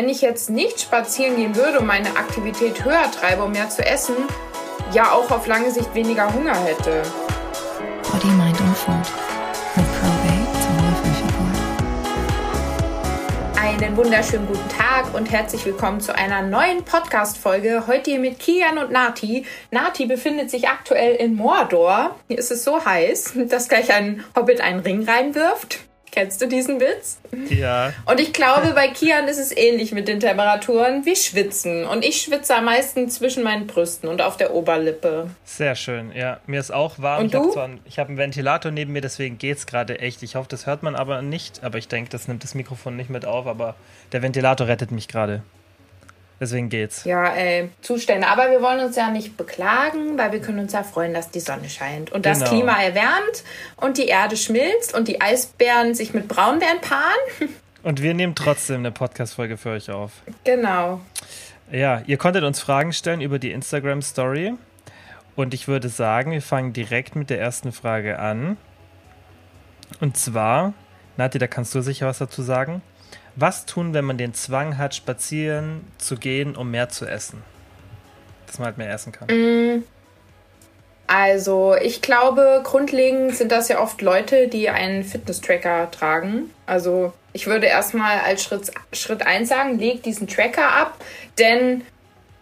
wenn ich jetzt nicht spazieren gehen würde und meine Aktivität höher treibe, um mehr zu essen, ja auch auf lange Sicht weniger Hunger hätte. Body, Mind und Food mit Probate Einen wunderschönen guten Tag und herzlich willkommen zu einer neuen Podcast-Folge. Heute hier mit Kian und Nati. Nati befindet sich aktuell in Mordor. Hier ist es so heiß, dass gleich ein Hobbit einen Ring reinwirft. Kennst du diesen Witz? Ja. Und ich glaube, bei Kian ist es ähnlich mit den Temperaturen. Wir schwitzen. Und ich schwitze am meisten zwischen meinen Brüsten und auf der Oberlippe. Sehr schön, ja. Mir ist auch warm. Und ich habe einen, hab einen Ventilator neben mir, deswegen geht es gerade echt. Ich hoffe, das hört man aber nicht. Aber ich denke, das nimmt das Mikrofon nicht mit auf. Aber der Ventilator rettet mich gerade. Deswegen geht's. Ja, ey, Zustände. Aber wir wollen uns ja nicht beklagen, weil wir können uns ja freuen, dass die Sonne scheint und das Genau. Klima erwärmt und die Erde schmilzt und die Eisbären sich mit Braunbären paaren. Und wir nehmen trotzdem eine Podcast-Folge für euch auf. genau. Ja, ihr konntet uns Fragen stellen über die Instagram-Story. Und ich würde sagen, wir fangen direkt mit der ersten Frage an. Und zwar, Nati, da kannst du sicher was dazu sagen. Was tun, wenn man den Zwang hat, spazieren zu gehen, um mehr zu essen? Dass man halt mehr essen kann. Also, ich glaube, grundlegend sind das ja oft Leute, die einen Fitness-Tracker tragen. Also, ich würde erstmal als Schritt, Schritt 1 sagen, leg diesen Tracker ab, denn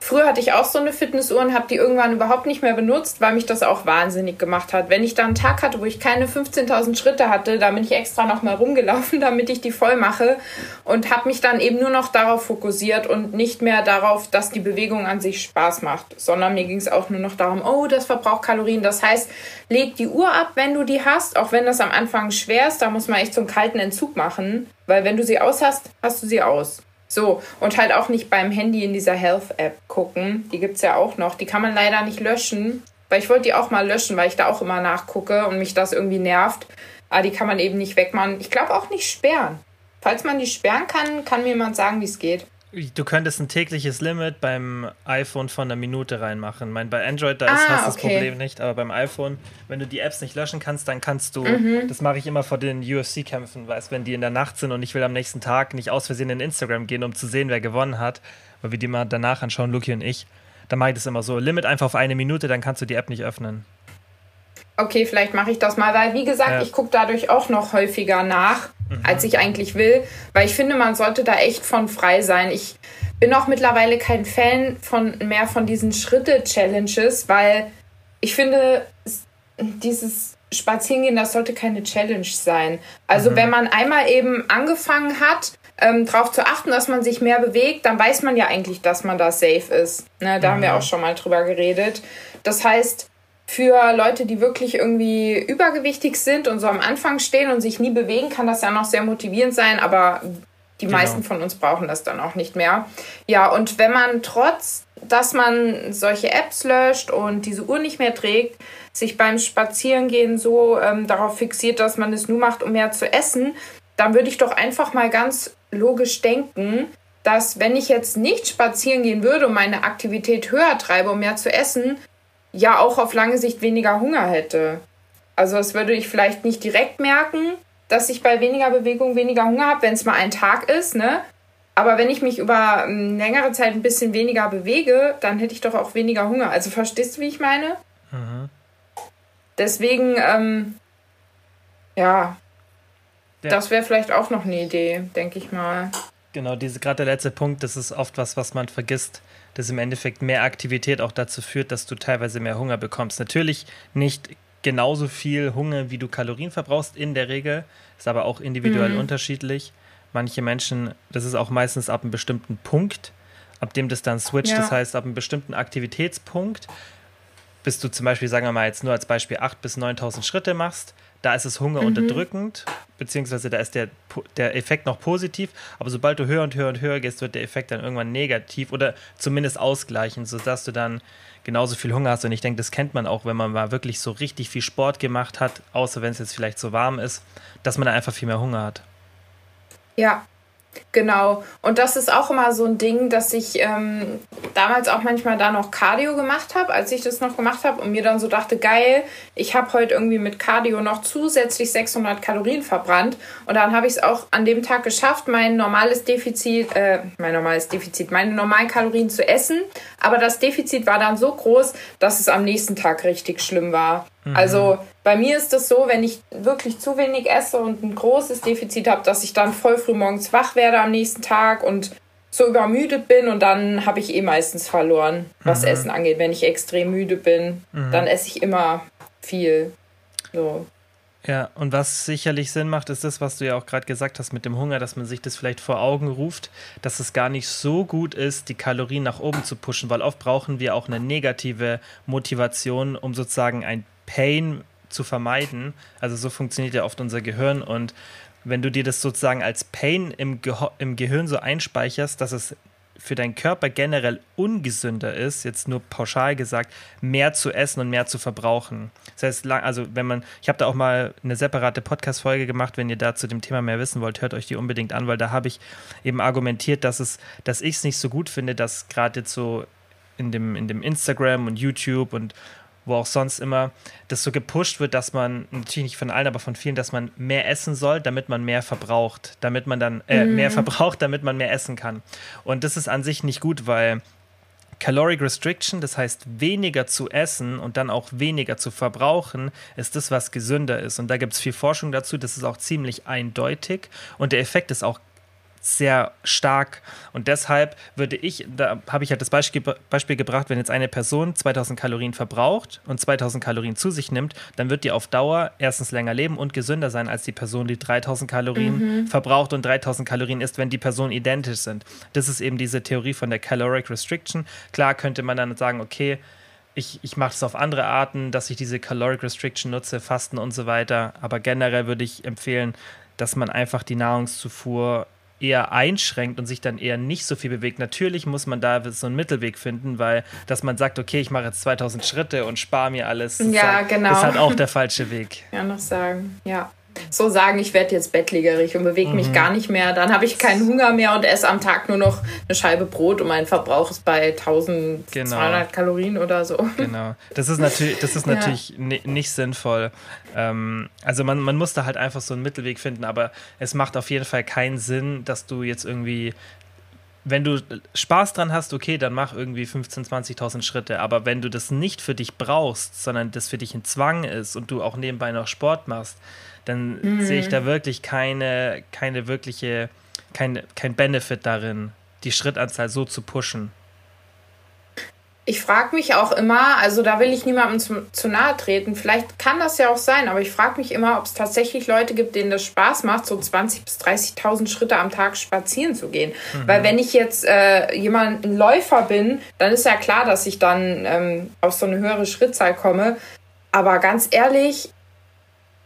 früher hatte ich auch so eine Fitnessuhr und habe die irgendwann überhaupt nicht mehr benutzt, weil mich das auch wahnsinnig gemacht hat. Wenn ich dann einen Tag hatte, wo ich keine 15.000 Schritte hatte, da bin ich extra noch mal rumgelaufen, damit ich die voll mache und habe mich dann eben nur noch darauf fokussiert und nicht mehr darauf, dass die Bewegung an sich Spaß macht, sondern mir ging es auch nur noch darum, oh, das verbraucht Kalorien. Das heißt, leg die Uhr ab, wenn du die hast, auch wenn das am Anfang schwer ist, da muss man echt so einen kalten Entzug machen, weil wenn du sie aus hast, hast du sie aus. So, und halt auch nicht beim Handy in dieser Health-App gucken. Die gibt's ja auch noch. Die kann man leider nicht löschen, weil ich wollte die auch mal löschen, weil ich da auch immer nachgucke und mich das irgendwie nervt. Aber die kann man eben nicht wegmachen. Ich glaube auch nicht sperren. Falls man die sperren kann, kann mir jemand sagen, wie es geht. Du könntest ein tägliches Limit beim iPhone von einer Minute reinmachen. Mein, bei Android, da ist, Ah, hast du das okay. Problem nicht, aber beim iPhone, wenn du die Apps nicht löschen kannst, dann kannst du, Mhm. das mache ich immer vor den UFC-Kämpfen, weißt wenn die in der Nacht sind und ich will am nächsten Tag nicht aus Versehen in Instagram gehen, um zu sehen, wer gewonnen hat, weil wir die mal danach anschauen, Luki und ich, dann mache ich das immer so. Limit einfach auf eine Minute, dann kannst du die App nicht öffnen. Okay, vielleicht mache ich das mal, weil wie gesagt, Ja. ich gucke dadurch auch noch häufiger nach, als ich eigentlich will, weil ich finde, man sollte da echt von frei sein. Ich bin auch mittlerweile kein Fan von mehr von diesen Schritte-Challenges, weil ich finde, es- dieses Spazierengehen, das sollte keine Challenge sein. Also wenn man einmal eben angefangen hat, ähm, darauf zu achten, dass man sich mehr bewegt, dann weiß man ja eigentlich, dass man da safe ist. Ne, da haben wir auch schon mal drüber geredet. Das heißt, für Leute, die wirklich irgendwie übergewichtig sind und so am Anfang stehen und sich nie bewegen, kann das ja noch sehr motivierend sein, aber die Genau. meisten von uns brauchen das dann auch nicht mehr. Ja, und wenn man trotz, dass man solche Apps löscht und diese Uhr nicht mehr trägt, sich beim Spazierengehen so ähm, darauf fixiert, dass man es nur macht, um mehr zu essen, dann würde ich doch einfach mal ganz logisch denken, dass wenn ich jetzt nicht spazieren gehen würde und meine Aktivität höher treibe, um mehr zu essen, ja auch auf lange Sicht weniger Hunger hätte. Also das würde ich vielleicht nicht direkt merken, dass ich bei weniger Bewegung weniger Hunger habe, wenn es mal ein Tag ist, ne? Aber wenn ich mich über ähm, längere Zeit ein bisschen weniger bewege, dann hätte ich doch auch weniger Hunger. Also verstehst du, wie ich meine? Deswegen, ähm, ja, Ja. das wäre vielleicht auch noch eine Idee, denke ich mal. Genau, diese gerade der letzte Punkt, das ist oft was, was man vergisst, dass im Endeffekt mehr Aktivität auch dazu führt, dass du teilweise mehr Hunger bekommst. Natürlich nicht genauso viel Hunger, wie du Kalorien verbrauchst in der Regel, ist aber auch individuell unterschiedlich. Manche Menschen, das ist auch meistens ab einem bestimmten Punkt, ab dem das dann switcht, Ja. das heißt ab einem bestimmten Aktivitätspunkt, bis du zum Beispiel, sagen wir mal jetzt nur als Beispiel 8.000 bis 9.000 Schritte machst, da ist es Hunger unterdrückend, beziehungsweise da ist der, der Effekt noch positiv, aber sobald du höher und höher und höher gehst, wird der Effekt dann irgendwann negativ oder zumindest ausgleichen, sodass du dann genauso viel Hunger hast. Und ich denke, das kennt man auch, wenn man mal wirklich so richtig viel Sport gemacht hat, außer wenn es jetzt vielleicht so warm ist, dass man dann einfach viel mehr Hunger hat. Ja. Genau. Und das ist auch immer so ein Ding, dass ich ähm, damals auch manchmal da noch Cardio gemacht habe, als ich das noch gemacht habe und mir dann so dachte, geil, ich habe heute irgendwie mit Cardio noch zusätzlich 600 Kalorien verbrannt. Und dann habe ich es auch an dem Tag geschafft, mein normales Defizit, äh, mein normales Defizit, meine normalen Kalorien zu essen. Aber das Defizit war dann so groß, dass es am nächsten Tag richtig schlimm war. Mhm. Also bei mir ist es so, wenn ich wirklich zu wenig esse und ein großes Defizit habe, dass ich dann voll früh morgens wach werde am nächsten Tag und so übermüdet bin und dann habe ich eh meistens verloren, was mhm. Essen angeht. Wenn ich extrem müde bin, mhm. dann esse ich immer viel. So. Ja, und was sicherlich Sinn macht, ist das, was du ja auch gerade gesagt hast mit dem Hunger, dass man sich das vielleicht vor Augen ruft, dass es gar nicht so gut ist, die Kalorien nach oben zu pushen, weil oft brauchen wir auch eine negative Motivation, um sozusagen ein Pain zu vermeiden. Also so funktioniert ja oft unser Gehirn und wenn du dir das sozusagen als Pain im, Ge im Gehirn so einspeicherst, dass es für deinen Körper generell ungesünder ist, jetzt nur pauschal gesagt, mehr zu essen und mehr zu verbrauchen. Das heißt, also wenn man, ich habe da auch mal eine separate Podcast-Folge gemacht, wenn ihr da zu dem Thema mehr wissen wollt, hört euch die unbedingt an, weil da habe ich eben argumentiert, dass es, dass ich es nicht so gut finde, dass gerade jetzt so in dem, in dem Instagram und YouTube und wo auch sonst immer das so gepusht wird, dass man, natürlich nicht von allen, aber von vielen, dass man mehr essen soll, damit man mehr verbraucht, damit man dann äh, mhm. mehr verbraucht, damit man mehr essen kann. Und das ist an sich nicht gut, weil Caloric Restriction, das heißt weniger zu essen und dann auch weniger zu verbrauchen, ist das, was gesünder ist. Und da gibt es viel Forschung dazu, das ist auch ziemlich eindeutig und der Effekt ist auch sehr stark. Und deshalb würde ich, da habe ich halt das Beispiel, Beispiel gebracht, wenn jetzt eine Person 2000 Kalorien verbraucht und 2000 Kalorien zu sich nimmt, dann wird die auf Dauer erstens länger leben und gesünder sein als die Person, die 3000 Kalorien mhm. verbraucht und 3000 Kalorien isst, wenn die Personen identisch sind. Das ist eben diese Theorie von der Caloric Restriction. Klar könnte man dann sagen, okay, ich, ich mache es auf andere Arten, dass ich diese Caloric Restriction nutze, Fasten und so weiter. Aber generell würde ich empfehlen, dass man einfach die Nahrungszufuhr eher einschränkt und sich dann eher nicht so viel bewegt. Natürlich muss man da so einen Mittelweg finden, weil dass man sagt, okay, ich mache jetzt 2000 Schritte und spare mir alles, ja, halt, genau. ist halt auch der falsche Weg. Ja, noch sagen, ja so sagen, ich werde jetzt bettlägerig und bewege mich mhm. gar nicht mehr. Dann habe ich keinen Hunger mehr und esse am Tag nur noch eine Scheibe Brot und mein Verbrauch ist bei 1200 genau. Kalorien oder so. Genau. Das ist natürlich, das ist natürlich ja. nicht sinnvoll. Ähm, also man, man muss da halt einfach so einen Mittelweg finden, aber es macht auf jeden Fall keinen Sinn, dass du jetzt irgendwie wenn du Spaß dran hast, okay, dann mach irgendwie 15.000, 20.000 Schritte. Aber wenn du das nicht für dich brauchst, sondern das für dich ein Zwang ist und du auch nebenbei noch Sport machst, dann mhm. sehe ich da wirklich keine, keine wirkliche, kein, kein Benefit darin, die Schrittanzahl so zu pushen. Ich frage mich auch immer, also da will ich niemandem zu, zu, nahe treten, vielleicht kann das ja auch sein, aber ich frage mich immer, ob es tatsächlich Leute gibt, denen das Spaß macht, so 20.000 bis 30.000 Schritte am Tag spazieren zu gehen. Mhm. Weil wenn ich jetzt äh, jemand, ein Läufer bin, dann ist ja klar, dass ich dann ähm, auf so eine höhere Schrittzahl komme. Aber ganz ehrlich,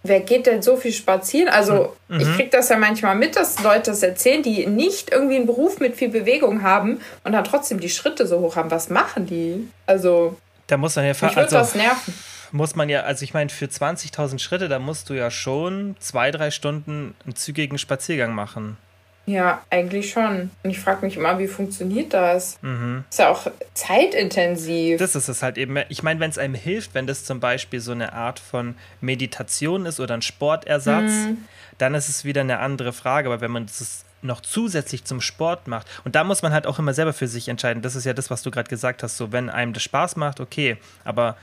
wer geht denn so viel spazieren? Also mhm. ich kriege das ja manchmal mit, dass Leute das erzählen, die nicht irgendwie einen Beruf mit viel Bewegung haben und dann trotzdem die Schritte so hoch haben. Was machen die? Also da muss man ja mich also, das nerven. Muss man ja, also ich meine, für 20.000 Schritte, da musst du ja schon zwei, drei Stunden einen zügigen Spaziergang machen. Ja, eigentlich schon. Und ich frage mich immer, wie funktioniert das? Mhm. Ist ja auch zeitintensiv. Das ist es halt eben. Ich meine, wenn es einem hilft, wenn das zum Beispiel so eine Art von Meditation ist oder ein Sportersatz, mhm. dann ist es wieder eine andere Frage. Aber wenn man das noch zusätzlich zum Sport macht, und da muss man halt auch immer selber für sich entscheiden. Das ist ja das, was du gerade gesagt hast. So, wenn einem das Spaß macht, okay. Aber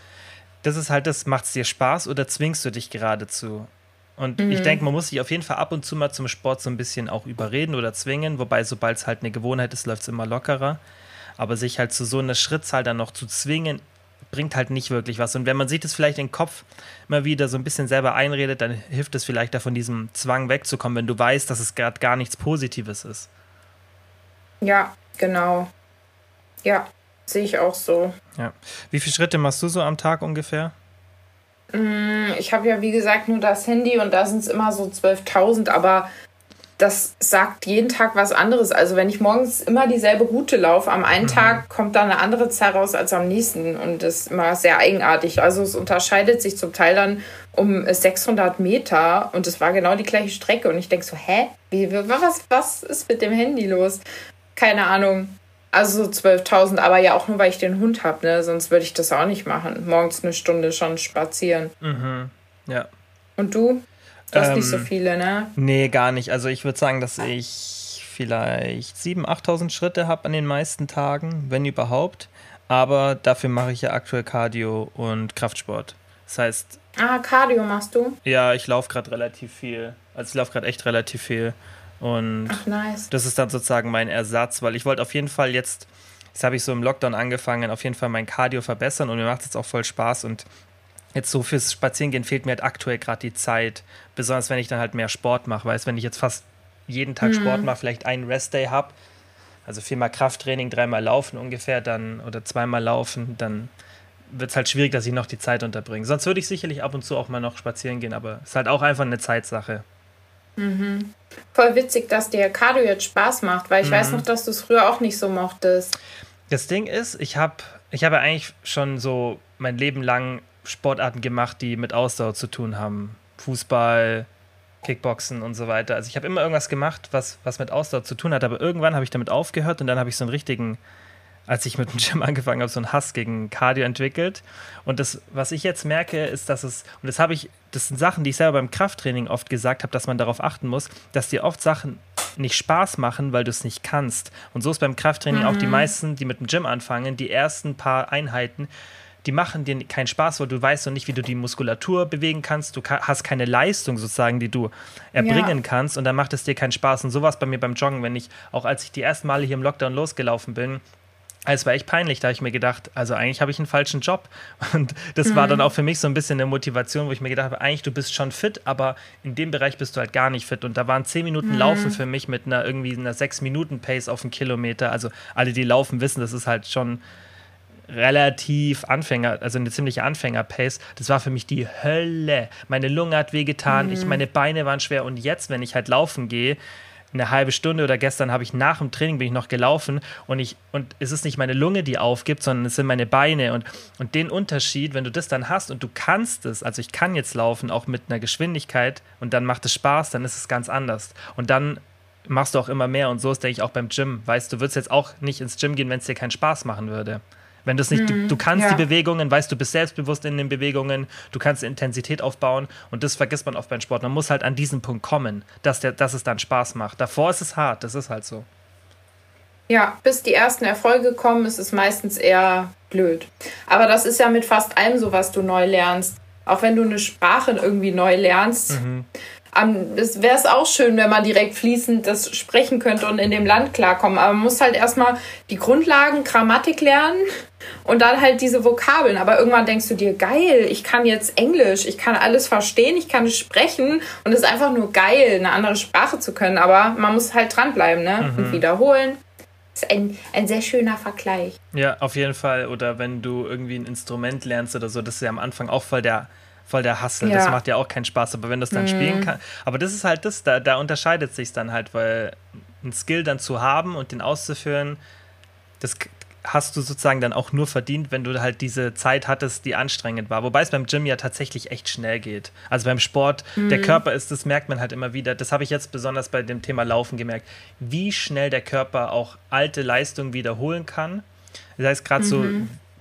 das ist halt das, macht es dir Spaß oder zwingst du dich geradezu? Und mhm. ich denke, man muss sich auf jeden Fall ab und zu mal zum Sport so ein bisschen auch überreden oder zwingen, wobei sobald es halt eine Gewohnheit ist, läuft es immer lockerer. Aber sich halt zu so einer Schrittzahl dann noch zu zwingen, bringt halt nicht wirklich was. Und wenn man sich das vielleicht den Kopf immer wieder so ein bisschen selber einredet, dann hilft es vielleicht da von diesem Zwang wegzukommen, wenn du weißt, dass es gerade gar nichts Positives ist. Ja, genau. Ja, sehe ich auch so. Ja. Wie viele Schritte machst du so am Tag ungefähr? Mm, ich habe ja, wie gesagt, nur das Handy und da sind es immer so 12.000, aber das sagt jeden Tag was anderes. Also wenn ich morgens immer dieselbe Route laufe, am einen mhm. Tag kommt da eine andere Zeit raus als am nächsten und das ist immer sehr eigenartig. Also es unterscheidet sich zum Teil dann um 600 Meter und es war genau die gleiche Strecke und ich denke so, hä? Wie, was, was ist mit dem Handy los? Keine Ahnung. Also so 12.000, aber ja auch nur, weil ich den Hund habe, ne? Sonst würde ich das auch nicht machen. Morgens eine Stunde schon spazieren. Mhm. Ja. Und du? Du hast ähm, nicht so ähm, viele, ne? Nee, gar nicht. Also ich würde sagen, dass ich vielleicht 7.000, 8.000 Schritte habe an den meisten Tagen, wenn überhaupt. Aber dafür mache ich ja aktuell Cardio und Kraftsport. Das heißt. Ah, Cardio machst du? Ja, ich laufe gerade relativ viel. Also ich laufe gerade echt relativ viel. Und Ach, nice. das ist dann sozusagen mein Ersatz, weil ich wollte auf jeden Fall jetzt, jetzt habe ich so im Lockdown angefangen, auf jeden Fall mein Cardio verbessern und mir macht es jetzt auch voll Spaß und jetzt so fürs Spazierengehen fehlt mir halt aktuell gerade die Zeit. Besonders wenn ich dann halt mehr Sport mache. Weißt wenn ich jetzt fast jeden Tag mhm. Sport mache, vielleicht einen Restday habe, also viermal Krafttraining, dreimal laufen ungefähr, dann oder zweimal laufen, dann wird es halt schwierig, dass ich noch die Zeit unterbringe. Sonst würde ich sicherlich ab und zu auch mal noch spazieren gehen, aber es ist halt auch einfach eine Zeitsache. Mhm. Voll witzig, dass dir Cardio jetzt Spaß macht, weil ich mhm. weiß noch, dass du es früher auch nicht so mochtest. Das Ding ist, ich habe ich hab ja eigentlich schon so mein Leben lang Sportarten gemacht, die mit Ausdauer zu tun haben. Fußball, Kickboxen und so weiter. Also ich habe immer irgendwas gemacht, was, was mit Ausdauer zu tun hat, aber irgendwann habe ich damit aufgehört und dann habe ich so einen richtigen, als ich mit dem Gym angefangen habe, so einen Hass gegen Cardio entwickelt. Und das, was ich jetzt merke, ist, dass es, und das habe ich, das sind Sachen, die ich selber beim Krafttraining oft gesagt habe, dass man darauf achten muss, dass dir oft Sachen nicht Spaß machen, weil du es nicht kannst. Und so ist beim Krafttraining mhm. auch die meisten, die mit dem Gym anfangen, die ersten paar Einheiten die machen dir keinen Spaß, weil du weißt noch nicht, wie du die Muskulatur bewegen kannst. Du hast keine Leistung sozusagen, die du erbringen ja. kannst und dann macht es dir keinen Spaß. Und sowas bei mir beim Joggen, wenn ich, auch als ich die ersten Male hier im Lockdown losgelaufen bin, es war echt peinlich, da habe ich mir gedacht, also eigentlich habe ich einen falschen Job. Und das mhm. war dann auch für mich so ein bisschen eine Motivation, wo ich mir gedacht habe, eigentlich du bist schon fit, aber in dem Bereich bist du halt gar nicht fit. Und da waren zehn Minuten mhm. Laufen für mich mit einer irgendwie einer sechs Minuten Pace auf einen Kilometer. Also alle, die laufen, wissen, das ist halt schon relativ Anfänger, also eine ziemliche Anfänger-Pace. Das war für mich die Hölle. Meine Lunge hat wehgetan, mhm. ich, meine Beine waren schwer und jetzt, wenn ich halt laufen gehe, eine halbe Stunde oder gestern habe ich nach dem Training bin ich noch gelaufen und ich und es ist nicht meine Lunge, die aufgibt, sondern es sind meine Beine und und den Unterschied, wenn du das dann hast und du kannst es, also ich kann jetzt laufen auch mit einer Geschwindigkeit und dann macht es Spaß, dann ist es ganz anders und dann machst du auch immer mehr und so ist denke ich auch beim Gym, weißt du, würdest jetzt auch nicht ins Gym gehen, wenn es dir keinen Spaß machen würde. Wenn das nicht, mhm, du, du, kannst ja. die Bewegungen, weißt du, bist selbstbewusst in den Bewegungen, du kannst Intensität aufbauen und das vergisst man oft beim Sport. Man muss halt an diesen Punkt kommen, dass, der, dass es dann Spaß macht. Davor ist es hart, das ist halt so. Ja, bis die ersten Erfolge kommen, ist es meistens eher blöd. Aber das ist ja mit fast allem so, was du neu lernst. Auch wenn du eine Sprache irgendwie neu lernst, mhm es wäre es auch schön, wenn man direkt fließend das sprechen könnte und in dem Land klarkommen. Aber man muss halt erstmal die Grundlagen, Grammatik lernen und dann halt diese Vokabeln. Aber irgendwann denkst du dir, geil, ich kann jetzt Englisch, ich kann alles verstehen, ich kann es sprechen und es ist einfach nur geil, eine andere Sprache zu können. Aber man muss halt dranbleiben ne? Mhm. und wiederholen. Das ist ein, ein sehr schöner Vergleich. Ja, auf jeden Fall. Oder wenn du irgendwie ein Instrument lernst oder so, das ist ja am Anfang auch voll der voll der Hassel. Ja. Das macht ja auch keinen Spaß, aber wenn du es dann mhm. spielen kannst. Aber das ist halt das, da, da unterscheidet sich dann halt, weil ein Skill dann zu haben und den auszuführen, das hast du sozusagen dann auch nur verdient, wenn du halt diese Zeit hattest, die anstrengend war. Wobei es beim Gym ja tatsächlich echt schnell geht. Also beim Sport, mhm. der Körper ist, das merkt man halt immer wieder. Das habe ich jetzt besonders bei dem Thema Laufen gemerkt, wie schnell der Körper auch alte Leistungen wiederholen kann. Das heißt, gerade mhm. so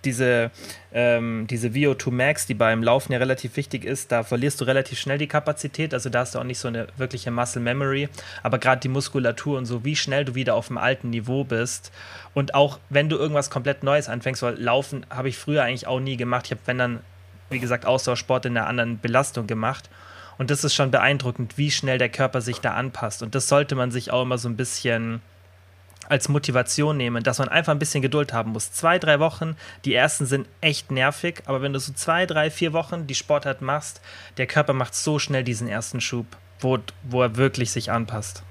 diese, ähm, diese VO2 Max, die beim Laufen ja relativ wichtig ist, da verlierst du relativ schnell die Kapazität, also da hast du auch nicht so eine wirkliche Muscle Memory, aber gerade die Muskulatur und so, wie schnell du wieder auf dem alten Niveau bist. Und auch wenn du irgendwas komplett Neues anfängst, weil Laufen habe ich früher eigentlich auch nie gemacht, ich habe wenn dann, wie gesagt, Ausdauersport in einer anderen Belastung gemacht. Und das ist schon beeindruckend, wie schnell der Körper sich da anpasst. Und das sollte man sich auch immer so ein bisschen als Motivation nehmen, dass man einfach ein bisschen Geduld haben muss. Zwei, drei Wochen, die ersten sind echt nervig, aber wenn du so zwei, drei, vier Wochen die Sportart machst, der Körper macht so schnell diesen ersten Schub, wo, wo er wirklich sich anpasst.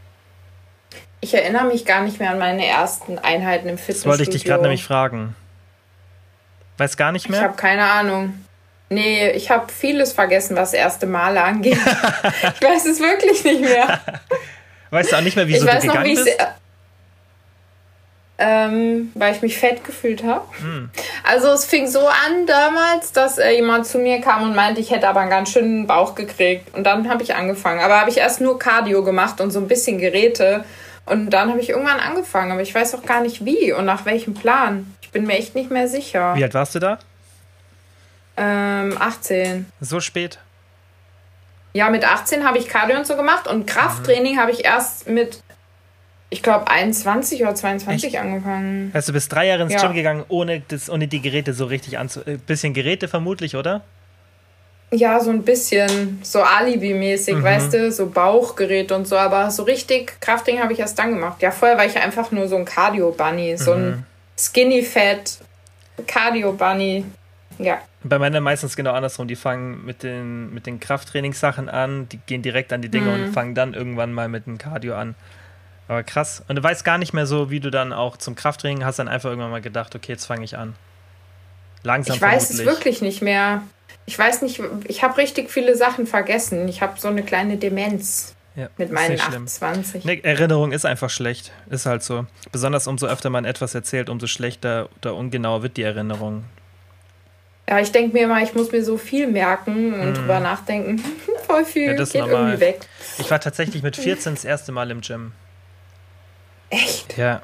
Ich erinnere mich gar nicht mehr an meine ersten Einheiten im Fitnessstudio. Das wollte ich dich gerade nämlich fragen. Weiß gar nicht mehr? Ich habe keine Ahnung. Nee, ich habe vieles vergessen, was erste Male angeht. ich weiß es wirklich nicht mehr. Weißt du auch nicht mehr, wieso ich weiß du noch, gegangen wie ich bist? Ähm, weil ich mich fett gefühlt habe. Also es fing so an damals, dass äh, jemand zu mir kam und meinte, ich hätte aber einen ganz schönen Bauch gekriegt. Und dann habe ich angefangen. Aber habe ich erst nur Cardio gemacht und so ein bisschen Geräte. Und dann habe ich irgendwann angefangen. Aber ich weiß auch gar nicht wie und nach welchem Plan. Ich bin mir echt nicht mehr sicher. Wie alt warst du da? Ähm, 18. So spät? Ja, mit 18 habe ich Cardio und so gemacht und Krafttraining habe ich erst mit, ich glaube, 21 oder 22 angefangen. Heißt du bist drei Jahre ins Ja. Gym gegangen, ohne, das, ohne die Geräte so richtig anzu... Äh, bisschen Geräte vermutlich, oder? Ja, so ein bisschen so Alibi-mäßig, weißt du, so Bauchgerät und so, aber so richtig Krafttraining habe ich erst dann gemacht. Ja, vorher war ich einfach nur so ein Cardio-Bunny, so ein Skinny-Fat Cardio-Bunny. Ja. Bei Männern meistens genau andersrum. Die fangen mit den, mit den Krafttrainingssachen an, die gehen direkt an die Dinge Mhm. und fangen dann irgendwann mal mit dem Cardio an. Aber krass. Und du weißt gar nicht mehr so, wie du dann auch zum Krafttraining hast, dann einfach irgendwann mal gedacht, okay, jetzt fange ich an. Langsam Ich weiß es wirklich nicht mehr. Ich weiß nicht, ich habe richtig viele Sachen vergessen. Ich habe so eine kleine Demenz Ja, mit meinen nicht schlimm. 28. Nee, Erinnerung ist einfach schlecht. Ist halt so. Besonders umso öfter man etwas erzählt, umso schlechter oder ungenauer wird die Erinnerung. Ja, ich denke mir immer, ich muss mir so viel merken und drüber nachdenken. Voll viel. Ja, das geht normal. irgendwie weg. Ich war tatsächlich mit 14 das erste Mal im Gym. Echt? Ja.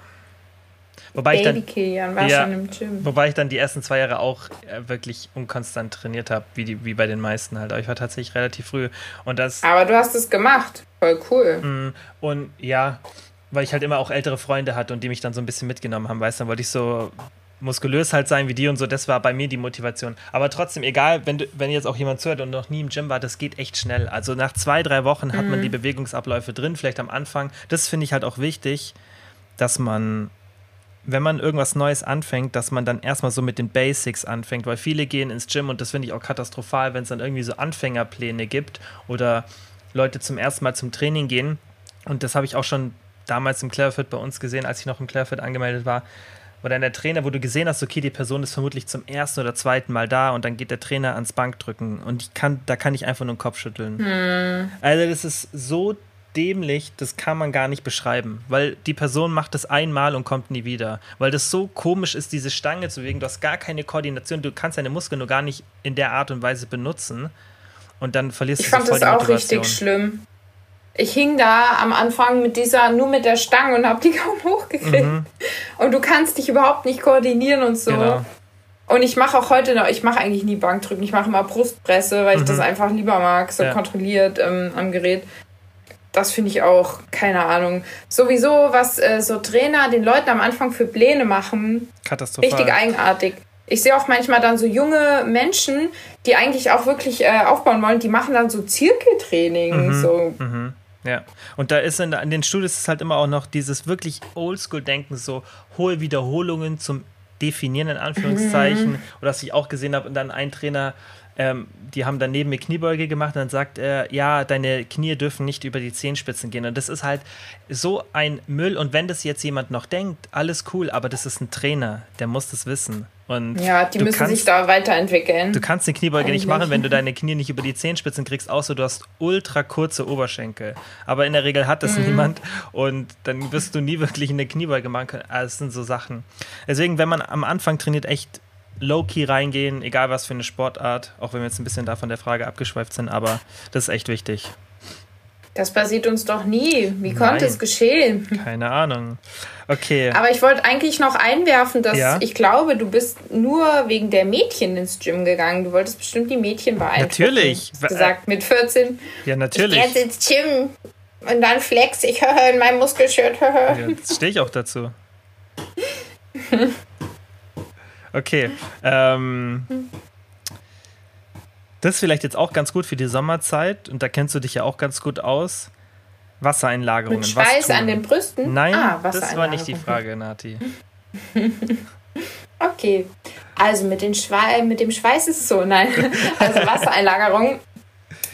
Wobei ich dann, Kilian war Ja. schon im Gym. wobei ich dann die ersten zwei Jahre auch äh, wirklich unkonstant trainiert habe, wie, die, wie bei den meisten halt. Aber ich war tatsächlich relativ früh. Und das, Aber du hast es gemacht. Voll cool. Mm, Und ja, weil ich halt immer auch ältere Freunde hatte und die mich dann so ein bisschen mitgenommen haben, weißt du, dann wollte ich so muskulös halt sein wie die und so, das war bei mir die Motivation. Aber trotzdem, egal, wenn, du, wenn jetzt auch jemand zuhört und noch nie im Gym war, das geht echt schnell. Also nach zwei, drei Wochen hat man die Bewegungsabläufe drin, vielleicht am Anfang. Das finde ich halt auch wichtig, dass man, wenn man irgendwas Neues anfängt, dass man dann erstmal so mit den Basics anfängt, weil viele gehen ins Gym und das finde ich auch katastrophal, wenn es dann irgendwie so Anfängerpläne gibt oder Leute zum ersten Mal zum Training gehen. Und das habe ich auch schon damals im Clarefit bei uns gesehen, als ich noch im Clarefit angemeldet war. Wo dann der Trainer, wo du gesehen hast, okay, die Person ist vermutlich zum ersten oder zweiten Mal da und dann geht der Trainer ans Bankdrücken und ich kann, da kann ich einfach nur den Kopf schütteln. Also das ist so dämlich, das kann man gar nicht beschreiben, weil die Person macht das einmal und kommt nie wieder, weil das so komisch ist, diese Stange zu bewegen, du hast gar keine Koordination, du kannst deine Muskeln nur gar nicht in der Art und Weise benutzen und dann verlierst Ich du fand so voll das die auch richtig schlimm. Ich hing da am Anfang mit dieser, nur mit der Stange und hab die kaum hochgekriegt. Und du kannst dich überhaupt nicht koordinieren und so. Mhm. Genau. Und ich mache auch heute noch, ich mache eigentlich nie Bankdrücken, ich mache immer Brustpresse, weil ich das einfach lieber mag, so Mhm. Ja. kontrolliert ähm, am Gerät. Das finde ich auch, keine Ahnung. Sowieso, was äh, so Trainer den Leuten am Anfang für Pläne machen, Katastrophal. richtig eigenartig. Ich sehe auch manchmal dann so junge Menschen, die eigentlich auch wirklich äh, aufbauen wollen, die machen dann so Zirkeltraining. Mhm. So. Ja, und da ist in, in den Studios ist halt immer auch noch dieses wirklich Oldschool-Denken, so hohe Wiederholungen zum Definieren in Anführungszeichen. Oder was ich auch gesehen habe, und dann ein Trainer, ähm, die haben dann neben mir Kniebeuge gemacht und dann sagt er, ja, deine Knie dürfen nicht über die Zehenspitzen gehen. Und das ist halt so ein Müll. Und wenn das jetzt jemand noch denkt, alles cool, aber das ist ein Trainer, der muss das wissen. Und Ja, die müssen kannst, sich da weiterentwickeln. Du kannst eine Kniebeuge nicht Eigentlich. machen, wenn du deine Knie nicht über die Zehenspitzen kriegst, außer du hast ultra kurze Oberschenkel. Aber in der Regel hat Mhm. das niemand und dann wirst du nie wirklich eine Kniebeuge machen können. Also, Das sind so Sachen. Deswegen, wenn man am Anfang trainiert, echt low-key reingehen, egal was für eine Sportart, auch wenn wir jetzt ein bisschen da von der Frage abgeschweift sind, aber das ist echt wichtig. Das passiert uns doch nie. Wie konnte Nein. es geschehen? Keine Ahnung. Okay. Aber ich wollte eigentlich noch einwerfen, dass Ja? ich glaube, du bist nur wegen der Mädchen ins Gym gegangen. Du wolltest bestimmt die Mädchen beeinflussen. Natürlich. Du hast gesagt, mit 14. ja, Ich natürlich. gehe jetzt ins Gym. Und dann flex ich in meinem Muskelshirt. Ja, stehe ich auch dazu. Okay. Ähm, das ist vielleicht jetzt auch ganz gut für die Sommerzeit und da kennst du dich ja auch ganz gut aus. Wassereinlagerungen. Mit was Schweiß an den Brüsten? Nein, ah, das war nicht die. Frage, Nati. Okay. Also mit, den Schwei mit dem Schweiß ist es so. Nein. Also Wassereinlagerung.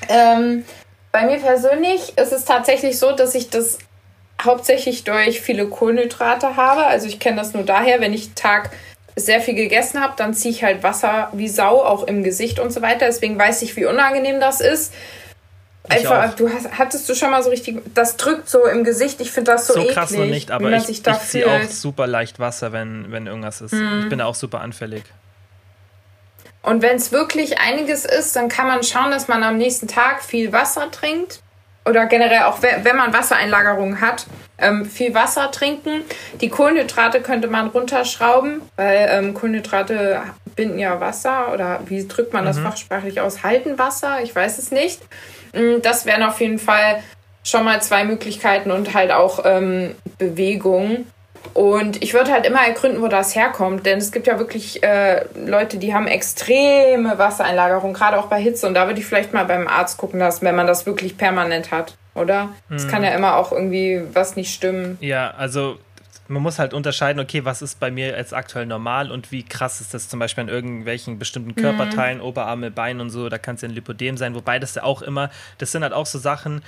ähm, bei mir persönlich ist es tatsächlich so, dass ich das hauptsächlich durch viele Kohlenhydrate habe. Also ich kenne das nur daher, wenn ich Tag sehr viel gegessen habe, dann ziehe ich halt Wasser wie Sau auch im Gesicht und so weiter. Deswegen weiß ich, wie unangenehm das ist. einfach, du hast, hattest du schon mal so richtig, das drückt so im Gesicht, ich finde das so, so eklig, krass noch nicht, aber ich, ich ziehe auch super leicht Wasser, wenn, wenn irgendwas ist. Mhm. Ich bin da auch super anfällig. Und wenn es wirklich einiges ist, dann kann man schauen, dass man am nächsten Tag viel Wasser trinkt. Oder generell auch, wenn man Wassereinlagerungen hat, ähm, viel Wasser trinken. Die Kohlenhydrate könnte man runterschrauben, weil ähm, Kohlenhydrate binden ja Wasser. Oder wie drückt man das mhm. fachsprachlich aus? Halten Wasser? Ich weiß es nicht. Mm, das wären auf jeden Fall schon mal zwei Möglichkeiten und halt auch ähm, Bewegung. Und ich würde halt immer ergründen, wo das herkommt, denn es gibt ja wirklich äh, Leute, die haben extreme Wassereinlagerung, gerade auch bei Hitze. Und da würde ich vielleicht mal beim Arzt gucken lassen, wenn man das wirklich permanent hat, oder? Es hm. kann ja immer auch irgendwie was nicht stimmen. Ja, also man muss halt unterscheiden, okay, was ist bei mir jetzt aktuell normal und wie krass ist das zum Beispiel an irgendwelchen bestimmten mhm. Körperteilen, mhm. Oberarme, Beine und so, da kann es ja ein Lipodem sein, wobei das ja auch immer, das sind halt auch so Sachen,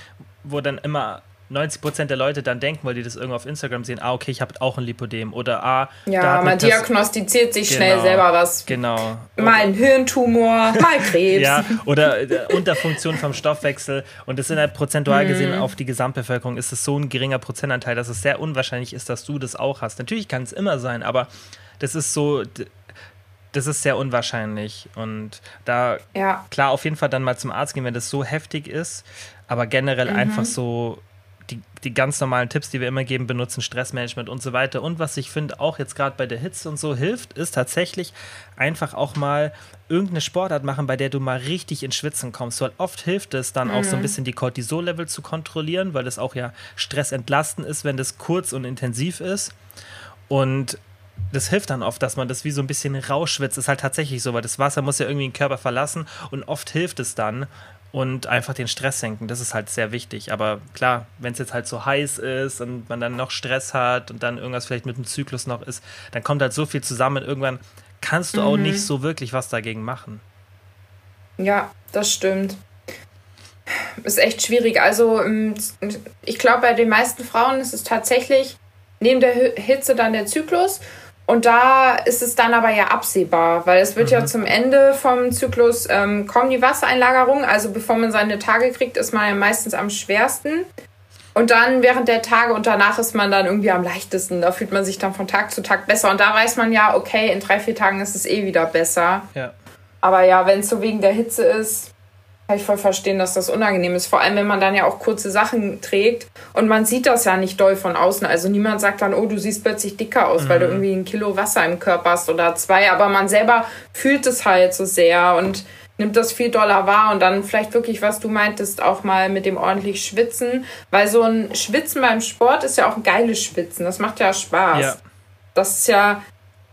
wo dann immer 90% der Leute dann denken, weil die das irgendwo auf Instagram sehen, ah, okay, ich habe auch ein Lipodem oder ah. Ja, man diagnostiziert sich genau, schnell selber was. Genau. Mal ein Hirntumor, mal Krebs. ja, oder äh, Unterfunktion vom Stoffwechsel. Und das sind halt prozentual gesehen mhm. auf die Gesamtbevölkerung ist es so ein geringer Prozentanteil, dass es sehr unwahrscheinlich ist, dass du das auch hast. Natürlich kann es immer sein, aber das ist so das ist sehr unwahrscheinlich. Und da, ja. klar, auf jeden Fall dann mal zum Arzt gehen, wenn das so heftig ist. Aber generell mhm. einfach so die, die ganz normalen Tipps, die wir immer geben, benutzen, Stressmanagement und so weiter. Und was ich finde, auch jetzt gerade bei der Hitze und so hilft, ist tatsächlich einfach auch mal irgendeine Sportart machen, bei der du mal richtig ins Schwitzen kommst. Weil oft hilft es dann mhm. auch so ein mhm. bisschen die Cortisol-Level zu kontrollieren, weil das auch ja stressentlastend ist, wenn das kurz und intensiv ist. Und das hilft dann oft, dass man das wie so ein bisschen rausschwitzt. Ist halt tatsächlich so, weil das Wasser muss ja irgendwie den Körper verlassen und oft hilft es dann, und einfach den Stress senken. Das ist halt sehr wichtig. Aber klar, wenn es jetzt halt so heiß ist und man dann noch Stress hat und dann irgendwas vielleicht mit dem Zyklus noch ist, dann kommt halt so viel zusammen. Irgendwann kannst du mhm. auch nicht so wirklich was dagegen machen. Ja, das stimmt. Ist echt schwierig. Also, ähm, ich glaube, bei den meisten Frauen ist es tatsächlich neben der Hitze dann der Zyklus. Und da ist es dann aber ja absehbar, weil es wird mhm. ja zum Ende vom Zyklus ähm, kommen die Wassereinlagerungen. Also bevor man seine Tage kriegt, ist man ja meistens am schwersten. Und dann während der Tage und danach ist man dann irgendwie am leichtesten. Da fühlt man sich dann von Tag zu Tag besser. Und da weiß man ja, okay, in drei, vier Tagen ist es eh wieder besser. Ja. Aber ja, wenn es so wegen der Hitze ist, kann ich voll verstehen, dass das unangenehm ist. Vor allem, wenn man dann ja auch kurze Sachen trägt und man sieht das ja nicht doll von außen. Also niemand sagt dann, oh, du siehst plötzlich dicker aus, mhm. weil du mhm. irgendwie ein Kilo Wasser im Körper hast oder zwei. Aber man selber fühlt es halt so sehr und nimmt das viel doller wahr und dann vielleicht wirklich, was du meintest, auch mal mit dem ordentlich Schwitzen. Weil so ein Schwitzen beim Sport ist ja auch ein geiles Schwitzen. Das macht ja Spaß. Ja. Das ist ja,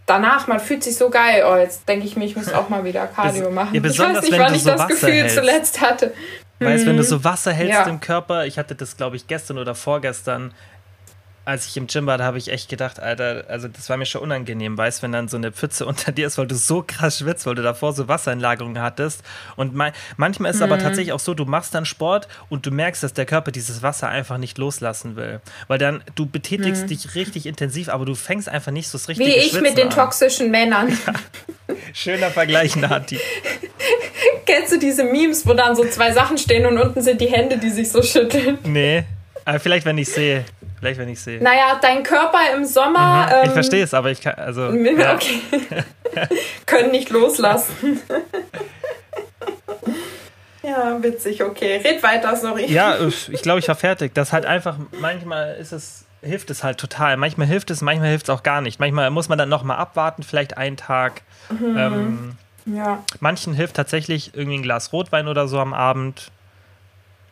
danach, man fühlt sich so geil. Oh, jetzt denke ich mir, ich muss auch mal wieder Cardio machen. Ja, ich weiß nicht, wann ich so das Wasser Gefühl hältst. zuletzt hatte. Weißt, mhm. wenn du so Wasser hältst ja. im Körper, ich hatte das, glaube ich, gestern oder vorgestern, als ich im Gym war, da habe ich echt gedacht, Alter, also das war mir schon unangenehm, weißt, wenn dann so eine Pfütze unter dir ist, weil du so krass schwitzt, weil du davor so Wassereinlagerungen hattest. Und man, manchmal ist es mhm. aber tatsächlich auch so, du machst dann Sport und du merkst, dass der Körper dieses Wasser einfach nicht loslassen will. Weil dann, du betätigst mhm. dich richtig intensiv, aber du fängst einfach nicht so das richtige Wie ich Schwitzen mit den an. toxischen Männern. Ja. Schöner Vergleich, Nati. Kennst du diese Memes, wo dann so zwei Sachen stehen und unten sind die Hände, die sich so schütteln? Nee. Aber vielleicht, wenn ich sehe. Vielleicht, wenn ich sehe. Naja, dein Körper im Sommer. Mhm. ich ähm, verstehe es, aber ich kann. Also, ja. Okay. Können nicht loslassen. ja, witzig, okay. Red weiter, sorry. Ja, ich glaube, ich war fertig. Das halt einfach, manchmal ist es hilft es halt total. Manchmal hilft es, manchmal hilft es auch gar nicht. Manchmal muss man dann nochmal abwarten, vielleicht einen Tag. Mhm. Ähm, ja. Manchen hilft tatsächlich irgendwie ein Glas Rotwein oder so am Abend.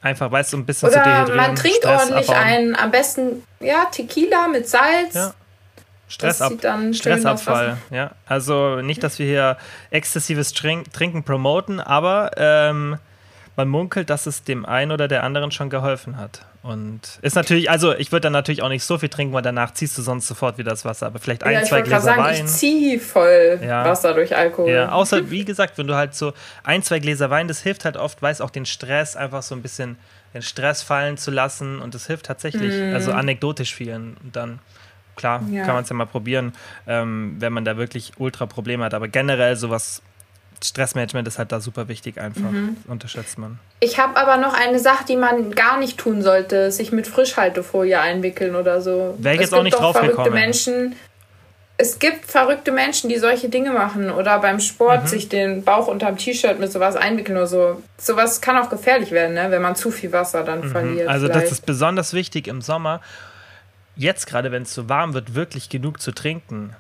Einfach, weißt du, ein bisschen Oder zu dehydrieren. Man trinkt Stress ordentlich abbauen. einen, am besten, ja, Tequila mit Salz. Ja. Stressab Stressabfall, ja. Also nicht, dass wir hier exzessives Trink Trinken promoten, aber ähm, man munkelt, dass es dem einen oder der anderen schon geholfen hat. Und ist natürlich, also ich würde dann natürlich auch nicht so viel trinken, weil danach ziehst du sonst sofort wieder das Wasser. Aber vielleicht ein, ja, zwei Gläser sagen, Wein. Ich ziehe voll ja. Wasser durch Alkohol. Ja, außer, wie gesagt, wenn du halt so ein, zwei Gläser Wein, das hilft halt oft, weiß auch den Stress, einfach so ein bisschen den Stress fallen zu lassen. Und das hilft tatsächlich, mm. also anekdotisch vielen. Und dann, klar, ja. kann man es ja mal probieren, ähm, wenn man da wirklich ultra Probleme hat. Aber generell sowas Stressmanagement ist halt da super wichtig einfach. Mhm. Unterschätzt man. Ich habe aber noch eine Sache, die man gar nicht tun sollte, sich mit Frischhaltefolie einwickeln oder so. Wäre ich jetzt auch nicht drauf gekommen. Menschen, es gibt verrückte Menschen, die solche Dinge machen oder beim Sport mhm. sich den Bauch unterm T-Shirt mit sowas einwickeln oder so. Sowas kann auch gefährlich werden, ne? wenn man zu viel Wasser dann mhm. verliert. Also vielleicht. das ist besonders wichtig im Sommer. Jetzt gerade, wenn es so warm wird, wirklich genug zu trinken.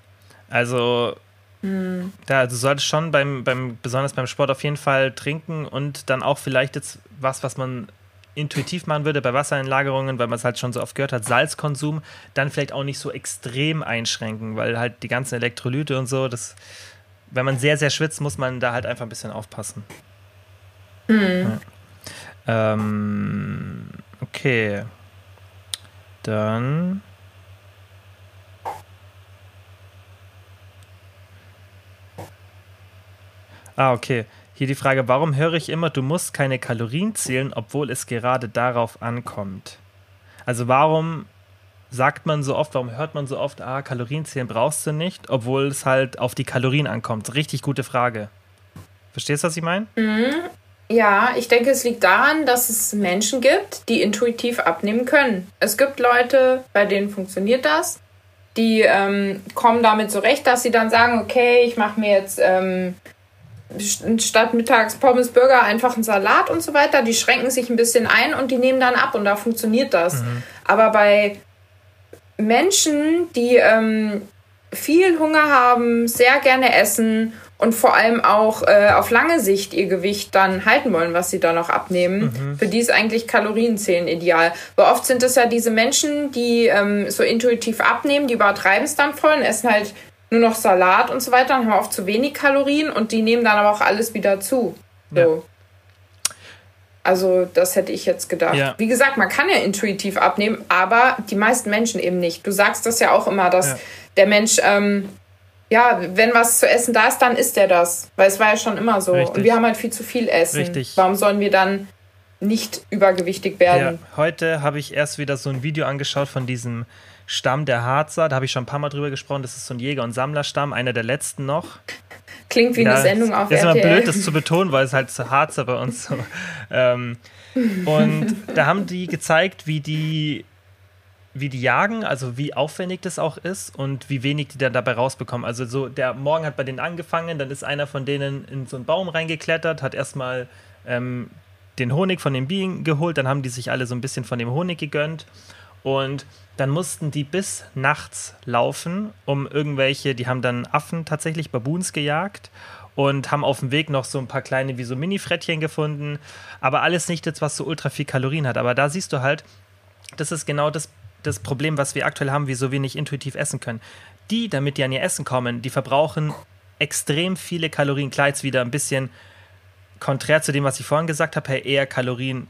Also mhm. da, du solltest schon beim, beim, besonders beim Sport auf jeden Fall trinken und dann auch vielleicht jetzt was, was man intuitiv machen würde bei Wassereinlagerungen, weil man es halt schon so oft gehört hat, Salzkonsum, dann vielleicht auch nicht so extrem einschränken, weil halt die ganzen Elektrolyte und so, das, wenn man sehr, sehr schwitzt, muss man da halt einfach ein bisschen aufpassen. Mhm. Ja. Ähm, okay. Dann. Ah, okay. Hier die Frage, warum höre ich immer, du musst keine Kalorien zählen, obwohl es gerade darauf ankommt? Also warum sagt man so oft, warum hört man so oft, ah, Kalorien zählen brauchst du nicht, obwohl es halt auf die Kalorien ankommt? Richtig gute Frage. Verstehst du, was ich meine? Mhm. Ja, ich denke, es liegt daran, dass es Menschen gibt, die intuitiv abnehmen können. Es gibt Leute, bei denen funktioniert das. Die ähm, kommen damit zurecht, dass sie dann sagen, okay, ich mache mir jetzt ähm, statt mittags Pommes, Burger einfach einen Salat und so weiter. Die schränken sich ein bisschen ein und die nehmen dann ab und da funktioniert das. Mhm. Aber bei Menschen, die ähm, viel Hunger haben, sehr gerne essen und vor allem auch äh, auf lange Sicht ihr Gewicht dann halten wollen, was sie da noch abnehmen, mhm. für die ist eigentlich Kalorienzählen ideal. Aber oft sind es ja diese Menschen, die ähm, so intuitiv abnehmen, die übertreiben es dann voll und essen halt nur noch Salat und so weiter und haben oft zu wenig Kalorien und die nehmen dann aber auch alles wieder zu. So. Ja. Also, das hätte ich jetzt gedacht. Ja. Wie gesagt, man kann ja intuitiv abnehmen, aber die meisten Menschen eben nicht. Du sagst das ja auch immer, dass ja. der Mensch, ähm, ja, wenn was zu essen da ist, dann isst er das. Weil es war ja schon immer so. Richtig. Und wir haben halt viel zu viel Essen. Richtig. Warum sollen wir dann nicht übergewichtig werden? Ja, heute habe ich erst wieder so ein Video angeschaut von diesem Stamm der Harzer, da habe ich schon ein paar Mal drüber gesprochen, das ist so ein Jäger- und Sammlerstamm, einer der letzten noch. Klingt wie ja, eine Sendung auf Ist RTL. immer blöd, das zu betonen, weil es halt zu Harzer bei uns so. Ähm, und da haben die gezeigt, wie die wie die jagen, also wie aufwendig das auch ist und wie wenig die dann dabei rausbekommen. Also so, der Morgen hat bei denen angefangen, dann ist einer von denen in so einen Baum reingeklettert, hat erstmal ähm, den Honig von den Bienen geholt, dann haben die sich alle so ein bisschen von dem Honig gegönnt und dann mussten die bis nachts laufen, um irgendwelche, die haben dann Affen tatsächlich, Baboons gejagt und haben auf dem Weg noch so ein paar kleine wie so Mini-Frettchen gefunden. Aber alles nicht jetzt, was so ultra viel Kalorien hat. Aber da siehst du halt, das ist genau das, das Problem, was wir aktuell haben, wie so wenig intuitiv essen können. Die, damit die an ihr Essen kommen, die verbrauchen extrem viele Kalorien. Klar, jetzt wieder ein bisschen konträr zu dem, was ich vorhin gesagt habe, eher Kalorien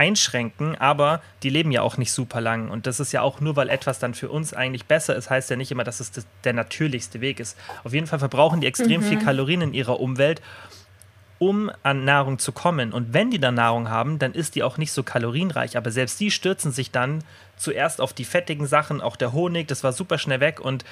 einschränken, aber die leben ja auch nicht super lang. Und das ist ja auch nur, weil etwas dann für uns eigentlich besser ist, heißt ja nicht immer, dass es das, der natürlichste Weg ist. Auf jeden Fall verbrauchen die extrem mhm. viel Kalorien in ihrer Umwelt, um an Nahrung zu kommen. Und wenn die dann Nahrung haben, dann ist die auch nicht so kalorienreich. Aber selbst die stürzen sich dann zuerst auf die fettigen Sachen, auch der Honig, das war super schnell weg und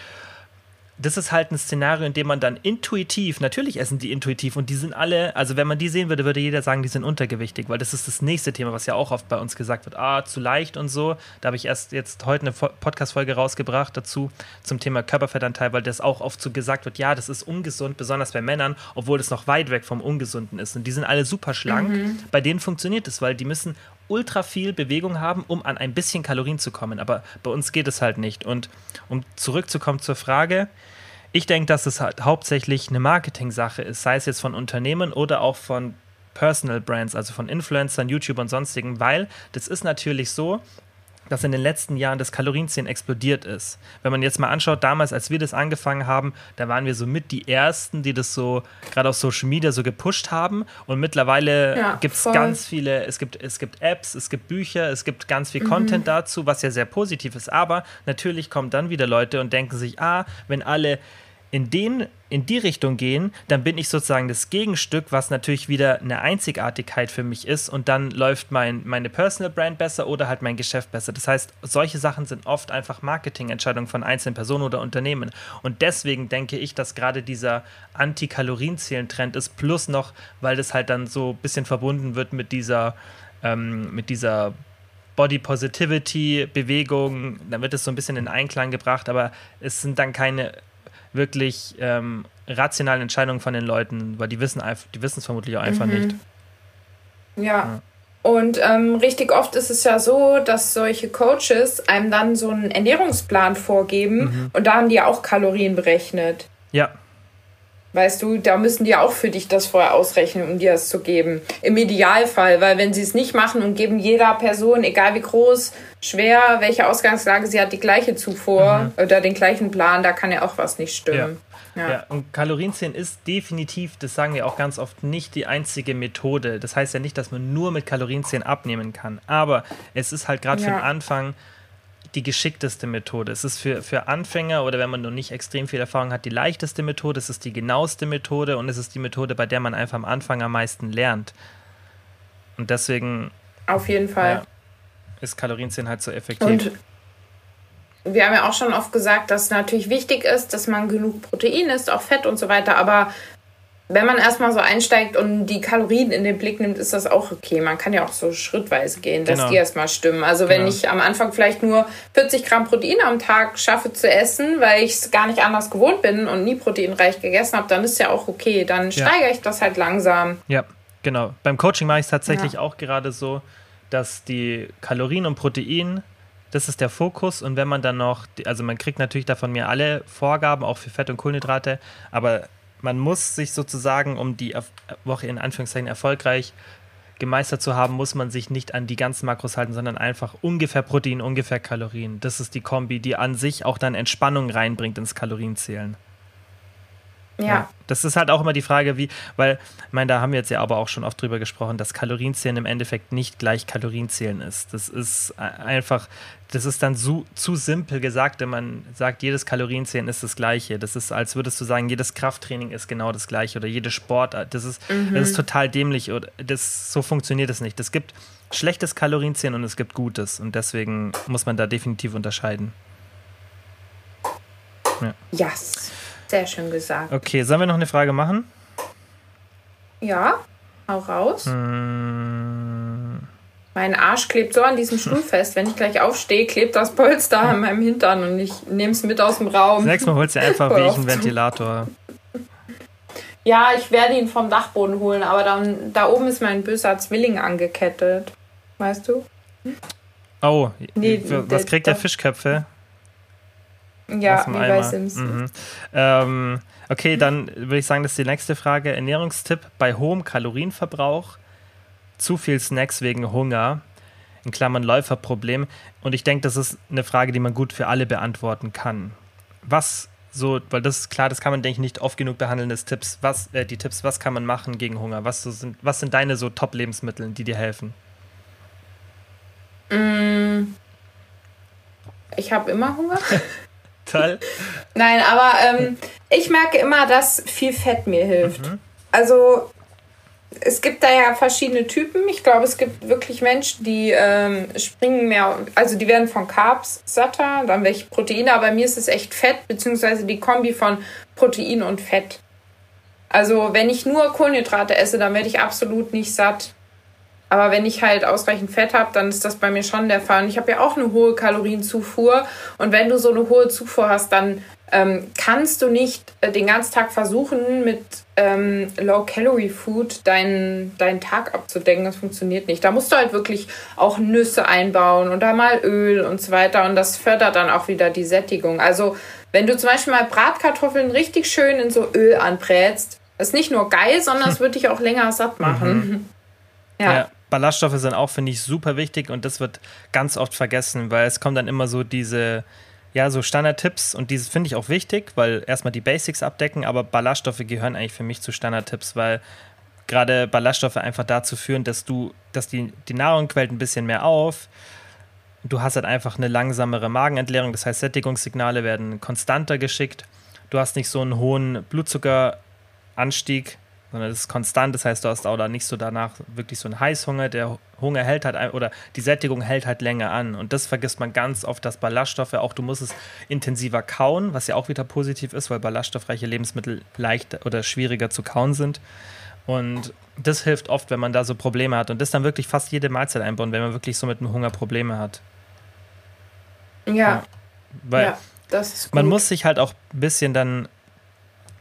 das ist halt ein Szenario, in dem man dann intuitiv, natürlich essen die intuitiv und die sind alle, also wenn man die sehen würde, würde jeder sagen, die sind untergewichtig, weil das ist das nächste Thema, was ja auch oft bei uns gesagt wird, ah, zu leicht und so. Da habe ich erst jetzt heute eine Podcast-Folge rausgebracht dazu zum Thema Körperfettanteil, weil das auch oft so gesagt wird, ja, das ist ungesund, besonders bei Männern, obwohl das noch weit weg vom Ungesunden ist. Und die sind alle super schlank. Mhm. Bei denen funktioniert es, weil die müssen ultra viel Bewegung haben, um an ein bisschen Kalorien zu kommen. Aber bei uns geht es halt nicht. Und um zurückzukommen zur Frage, ich denke, dass es halt hauptsächlich eine Marketing-Sache ist, sei es jetzt von Unternehmen oder auch von Personal Brands, also von Influencern, YouTube und sonstigen, weil das ist natürlich so, dass in den letzten Jahren das Kalorienzählen explodiert ist. Wenn man jetzt mal anschaut, damals, als wir das angefangen haben, da waren wir so mit die Ersten, die das so gerade auf Social Media so gepusht haben. Und mittlerweile ja, gibt es ganz viele, es gibt, es gibt Apps, es gibt Bücher, es gibt ganz viel mhm. Content dazu, was ja sehr positiv ist. Aber natürlich kommen dann wieder Leute und denken sich, ah, wenn alle in, den, in die Richtung gehen, dann bin ich sozusagen das Gegenstück, was natürlich wieder eine Einzigartigkeit für mich ist und dann läuft mein, meine Personal Brand besser oder halt mein Geschäft besser. Das heißt, solche Sachen sind oft einfach Marketingentscheidungen von einzelnen Personen oder Unternehmen und deswegen denke ich, dass gerade dieser Anti-Kalorien-Zählen-Trend ist, plus noch, weil das halt dann so ein bisschen verbunden wird mit dieser, ähm, mit dieser Body Positivity Bewegung, dann wird es so ein bisschen in Einklang gebracht, aber es sind dann keine wirklich ähm, rationalen Entscheidungen von den Leuten, weil die wissen die wissen es vermutlich auch einfach mhm. nicht. Ja. ja. Und ähm, richtig oft ist es ja so, dass solche Coaches einem dann so einen Ernährungsplan vorgeben mhm. und da haben die auch Kalorien berechnet. Ja. Weißt du, da müssen die auch für dich das vorher ausrechnen, um dir das zu geben. Im Idealfall, weil wenn sie es nicht machen und geben jeder Person, egal wie groß, schwer, welche Ausgangslage sie hat, die gleiche Zufuhr mhm. oder den gleichen Plan, da kann ja auch was nicht stimmen. Ja. Ja. ja, und Kalorienzählen ist definitiv, das sagen wir auch ganz oft, nicht die einzige Methode. Das heißt ja nicht, dass man nur mit Kalorienzählen abnehmen kann. Aber es ist halt gerade ja. für den Anfang die geschickteste Methode. Es ist für, für Anfänger oder wenn man noch nicht extrem viel Erfahrung hat, die leichteste Methode. Es ist die genaueste Methode und es ist die Methode, bei der man einfach am Anfang am meisten lernt. Und deswegen. Auf jeden Fall. Ja, ist Kalorienzählen halt so effektiv. Und wir haben ja auch schon oft gesagt, dass natürlich wichtig ist, dass man genug Protein isst, auch Fett und so weiter. Aber wenn man erstmal so einsteigt und die Kalorien in den Blick nimmt, ist das auch okay. Man kann ja auch so schrittweise gehen, dass genau. die erstmal stimmen. Also wenn genau. ich am Anfang vielleicht nur 40 Gramm Protein am Tag schaffe zu essen, weil ich es gar nicht anders gewohnt bin und nie proteinreich gegessen habe, dann ist ja auch okay. Dann ja. steigere ich das halt langsam. Ja, genau. Beim Coaching mache ich es tatsächlich ja. auch gerade so, dass die Kalorien und Protein das ist der Fokus. Und wenn man dann noch, also man kriegt natürlich davon mir alle Vorgaben, auch für Fett und Kohlenhydrate, aber man muss sich sozusagen, um die Woche in Anführungszeichen erfolgreich gemeistert zu haben, muss man sich nicht an die ganzen Makros halten, sondern einfach ungefähr Protein, ungefähr Kalorien. Das ist die Kombi, die an sich auch dann Entspannung reinbringt ins Kalorienzählen. Ja. ja. Das ist halt auch immer die Frage, wie, weil, ich meine, da haben wir jetzt ja aber auch schon oft drüber gesprochen, dass Kalorienzählen im Endeffekt nicht gleich Kalorienzählen ist. Das ist einfach, das ist dann zu, zu simpel gesagt, wenn man sagt, jedes Kalorienzählen ist das Gleiche. Das ist, als würdest du sagen, jedes Krafttraining ist genau das Gleiche oder jede Sportart. Das ist, mhm. das ist total dämlich. Oder das, so funktioniert es nicht. Es gibt schlechtes Kalorienzählen und es gibt gutes. Und deswegen muss man da definitiv unterscheiden. Ja. Yes. Sehr schön gesagt. Okay, sollen wir noch eine Frage machen? Ja, hau raus. Hm. Mein Arsch klebt so an diesem Stuhl fest. Wenn ich gleich aufstehe, klebt das Polster an meinem Hintern und ich nehme es mit aus dem Raum. Nächstes Mal holst du einfach wie ich einen Ventilator. Ja, ich werde ihn vom Dachboden holen, aber dann da oben ist mein böser Zwilling angekettet. Weißt du? Oh, nee, was kriegt der Fischköpfe? Ja, wie Eimer. bei Simpsons. Mhm. Ähm, okay, dann würde ich sagen, das ist die nächste Frage. Ernährungstipp bei hohem Kalorienverbrauch, zu viel Snacks wegen Hunger, in Klammern Läuferproblem. Und ich denke, das ist eine Frage, die man gut für alle beantworten kann. Was so, weil das ist klar, das kann man, denke ich, nicht oft genug behandeln, das Tipps, was, äh, die Tipps, was kann man machen gegen Hunger? Was, so sind, was sind deine so Top-Lebensmittel, die dir helfen? Mm. Ich habe immer Hunger. Toll. Nein, aber ähm, ich merke immer, dass viel Fett mir hilft. Mhm. Also es gibt da ja verschiedene Typen. Ich glaube, es gibt wirklich Menschen, die ähm, springen mehr, also die werden von Carbs satter, dann welche Proteine, aber bei mir ist es echt Fett, beziehungsweise die Kombi von Protein und Fett. Also wenn ich nur Kohlenhydrate esse, dann werde ich absolut nicht satt. Aber wenn ich halt ausreichend Fett habe, dann ist das bei mir schon der Fall. Und ich habe ja auch eine hohe Kalorienzufuhr. Und wenn du so eine hohe Zufuhr hast, dann ähm, kannst du nicht äh, den ganzen Tag versuchen, mit ähm, Low-Calorie-Food deinen, deinen Tag abzudecken. Das funktioniert nicht. Da musst du halt wirklich auch Nüsse einbauen und da mal Öl und so weiter. Und das fördert dann auch wieder die Sättigung. Also wenn du zum Beispiel mal Bratkartoffeln richtig schön in so Öl anbrätst, ist nicht nur geil, sondern es wird dich auch länger satt machen. Mhm. Ja. ja. Ballaststoffe sind auch, finde ich, super wichtig und das wird ganz oft vergessen, weil es kommen dann immer so diese, ja, so Standardtipps und diese finde ich auch wichtig, weil erstmal die Basics abdecken, aber Ballaststoffe gehören eigentlich für mich zu Standardtipps, weil gerade Ballaststoffe einfach dazu führen, dass du, dass die, die Nahrung quält ein bisschen mehr auf. Du hast halt einfach eine langsamere Magenentleerung, das heißt, Sättigungssignale werden konstanter geschickt. du hast nicht so einen hohen Blutzuckeranstieg, sondern das ist konstant. Das heißt, du hast auch da nicht so danach wirklich so einen Heißhunger. Der Hunger hält halt oder die Sättigung hält halt länger an. Und das vergisst man ganz oft, dass Ballaststoffe auch, du musst es intensiver kauen, was ja auch wieder positiv ist, weil ballaststoffreiche Lebensmittel leichter oder schwieriger zu kauen sind. Und das hilft oft, wenn man da so Probleme hat. Und das dann wirklich fast jede Mahlzeit einbauen, wenn man wirklich so mit dem Hunger Probleme hat. Ja. ja. Weil ja, man muss sich halt auch ein bisschen dann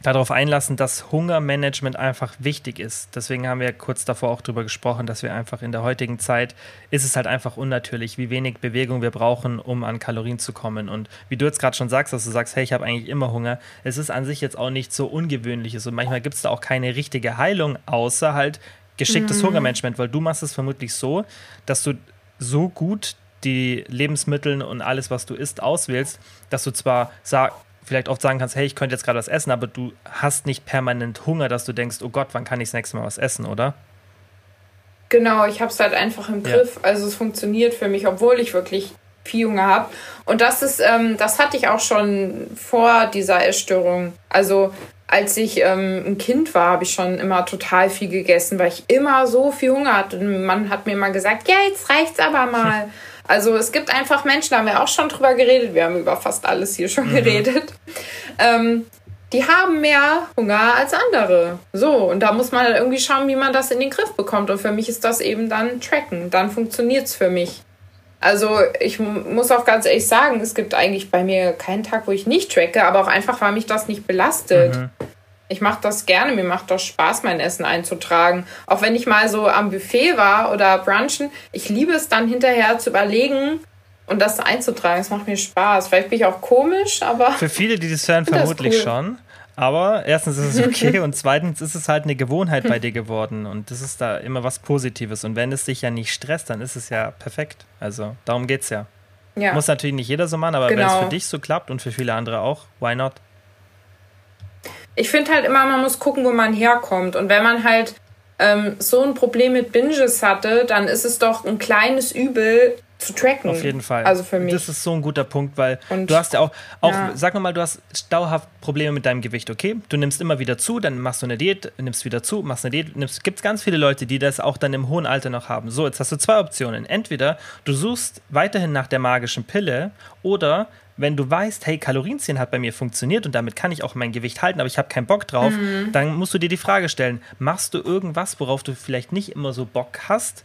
darauf einlassen, dass Hungermanagement einfach wichtig ist. Deswegen haben wir kurz davor auch darüber gesprochen, dass wir einfach in der heutigen Zeit ist es halt einfach unnatürlich, wie wenig Bewegung wir brauchen, um an Kalorien zu kommen. Und wie du jetzt gerade schon sagst, dass du sagst, hey, ich habe eigentlich immer Hunger, es ist an sich jetzt auch nicht so ungewöhnliches und manchmal gibt es da auch keine richtige Heilung, außer halt geschicktes mhm. Hungermanagement, weil du machst es vermutlich so, dass du so gut die Lebensmittel und alles, was du isst, auswählst, dass du zwar sag, vielleicht oft sagen kannst, hey, ich könnte jetzt gerade was essen, aber du hast nicht permanent Hunger, dass du denkst, oh Gott, wann kann ich das nächste Mal was essen, oder? Genau, ich habe es halt einfach im Griff. Ja. Also es funktioniert für mich, obwohl ich wirklich viel Hunger habe. Und das ist, ähm, das hatte ich auch schon vor dieser Essstörung. Also als ich ähm, ein Kind war, habe ich schon immer total viel gegessen, weil ich immer so viel Hunger hatte. Und man hat mir mal gesagt, ja, jetzt reicht's aber mal. Also es gibt einfach Menschen, da haben wir auch schon drüber geredet, wir haben über fast alles hier schon mhm. geredet. Ähm, die haben mehr Hunger als andere. So, und da muss man halt irgendwie schauen, wie man das in den Griff bekommt. Und für mich ist das eben dann Tracken. Dann funktioniert es für mich. Also ich muss auch ganz ehrlich sagen, es gibt eigentlich bei mir keinen Tag, wo ich nicht tracke, aber auch einfach, weil mich das nicht belastet. Mhm. Ich mache das gerne, mir macht das Spaß, mein Essen einzutragen. Auch wenn ich mal so am Buffet war oder brunchen, ich liebe es dann hinterher zu überlegen und das einzutragen. Es macht mir Spaß. Vielleicht bin ich auch komisch, aber. Für viele, die das hören, vermutlich cool. schon. Aber erstens ist es okay und zweitens ist es halt eine Gewohnheit bei dir geworden und das ist da immer was Positives. Und wenn es dich ja nicht stresst, dann ist es ja perfekt. Also darum geht es ja. ja. Muss natürlich nicht jeder so machen, aber genau. wenn es für dich so klappt und für viele andere auch, why not? Ich finde halt immer, man muss gucken, wo man herkommt. Und wenn man halt ähm, so ein Problem mit Binges hatte, dann ist es doch ein kleines Übel zu tracken. Auf jeden Fall. Also für mich. Das ist so ein guter Punkt, weil und, du hast ja auch, auch ja. sag mal, du hast dauerhaft Probleme mit deinem Gewicht, okay? Du nimmst immer wieder zu, dann machst du eine Diät, nimmst wieder zu, machst eine Diät, nimmst, gibt es ganz viele Leute, die das auch dann im hohen Alter noch haben. So, jetzt hast du zwei Optionen. Entweder du suchst weiterhin nach der magischen Pille oder wenn du weißt, hey, Kalorienzählen hat bei mir funktioniert und damit kann ich auch mein Gewicht halten, aber ich habe keinen Bock drauf, mhm. dann musst du dir die Frage stellen, machst du irgendwas, worauf du vielleicht nicht immer so Bock hast?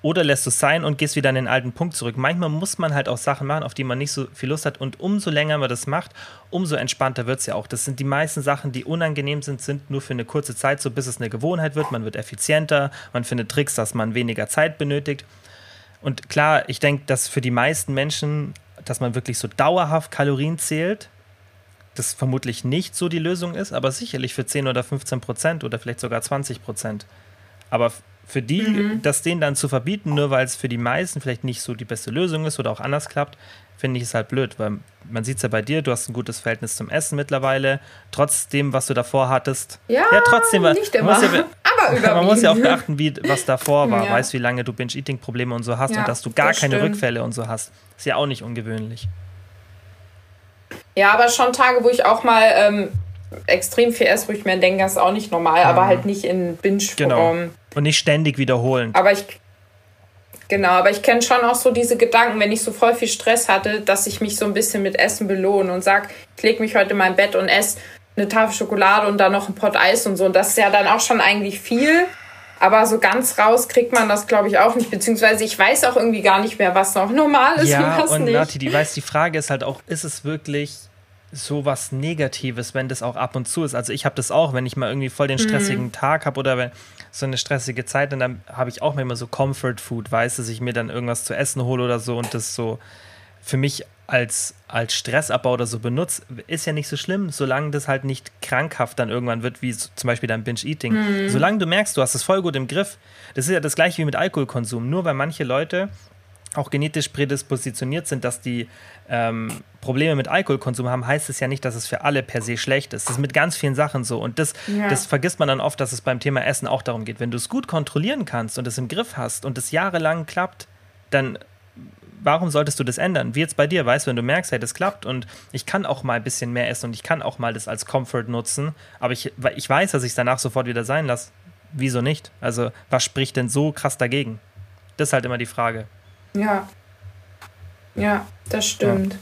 Oder lässt du es sein und gehst wieder an den alten Punkt zurück. Manchmal muss man halt auch Sachen machen, auf die man nicht so viel Lust hat. Und umso länger man das macht, umso entspannter wird es ja auch. Das sind die meisten Sachen, die unangenehm sind, sind nur für eine kurze Zeit so, bis es eine Gewohnheit wird. Man wird effizienter, man findet Tricks, dass man weniger Zeit benötigt. Und klar, ich denke, dass für die meisten Menschen dass man wirklich so dauerhaft Kalorien zählt, das vermutlich nicht so die Lösung ist, aber sicherlich für 10 oder 15 Prozent oder vielleicht sogar 20 Prozent. Aber für die, mhm. das denen dann zu verbieten, nur weil es für die meisten vielleicht nicht so die beste Lösung ist oder auch anders klappt, finde ich es halt blöd, weil man sieht es ja bei dir, du hast ein gutes Verhältnis zum Essen mittlerweile, trotzdem, was du davor hattest. Ja, ja trotzdem. Nicht immer, ja, aber Man muss ja auch beachten, wie, was davor war, ja. weißt, wie lange du Binge-Eating-Probleme und so hast ja, und dass du gar keine stimmt. Rückfälle und so hast. Ist ja auch nicht ungewöhnlich. Ja, aber schon Tage, wo ich auch mal ähm, extrem viel esse, wo ich mir denke, das ist auch nicht normal, mhm. aber halt nicht in Binge-Form. Genau. Und nicht ständig wiederholen. Aber ich Genau, aber ich kenne schon auch so diese Gedanken, wenn ich so voll viel Stress hatte, dass ich mich so ein bisschen mit Essen belohne und sage, ich lege mich heute in mein Bett und esse eine Tafel Schokolade und dann noch ein Pott Eis und so. Und das ist ja dann auch schon eigentlich viel. Aber so ganz raus kriegt man das, glaube ich, auch nicht. Beziehungsweise ich weiß auch irgendwie gar nicht mehr, was noch normal ist ja, und was und nicht. Nati, die weiß, die Frage ist halt auch, ist es wirklich so was Negatives, wenn das auch ab und zu ist? Also ich habe das auch, wenn ich mal irgendwie voll den stressigen mhm. Tag habe oder wenn so eine stressige Zeit, und dann habe ich auch immer so Comfort Food, weiß, dass ich mir dann irgendwas zu essen hole oder so und das so für mich als, als Stressabbau oder so benutzt, ist ja nicht so schlimm, solange das halt nicht krankhaft dann irgendwann wird, wie zum Beispiel dein Binge-Eating. Mhm. Solange du merkst, du hast es voll gut im Griff. Das ist ja das gleiche wie mit Alkoholkonsum. Nur weil manche Leute auch genetisch prädispositioniert sind, dass die ähm, Probleme mit Alkoholkonsum haben, heißt es ja nicht, dass es für alle per se schlecht ist. Das ist mit ganz vielen Sachen so. Und das, ja. das vergisst man dann oft, dass es beim Thema Essen auch darum geht. Wenn du es gut kontrollieren kannst und es im Griff hast und es jahrelang klappt, dann warum solltest du das ändern? Wie jetzt bei dir, weißt du, wenn du merkst, hey, das klappt und ich kann auch mal ein bisschen mehr essen und ich kann auch mal das als Comfort nutzen, aber ich, ich weiß, dass ich es danach sofort wieder sein lasse. Wieso nicht? Also, was spricht denn so krass dagegen? Das ist halt immer die Frage. Ja. Ja, das stimmt.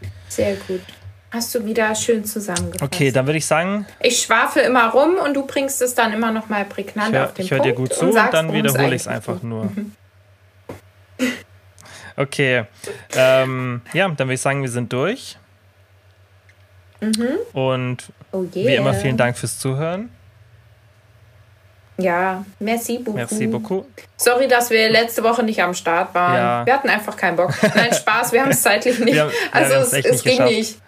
Ja. Sehr gut. Hast du wieder schön zusammengefasst. Okay, dann würde ich sagen. Ich schwafel immer rum und du bringst es dann immer noch mal prägnant hör, auf den Ich höre dir gut zu und, sagst, und dann wiederhole ich es einfach nur. Mhm. Okay. Ähm, ja, dann würde ich sagen, wir sind durch. Mhm. Und oh yeah. wie immer, vielen Dank fürs Zuhören. Ja, merci beaucoup. Merci beaucoup. Sorry, dass wir letzte Woche nicht am Start waren. Ja. Wir hatten einfach keinen Bock. Nein, Spaß, wir haben es zeitlich nicht. Wir, also es, es nicht ging geschafft. nicht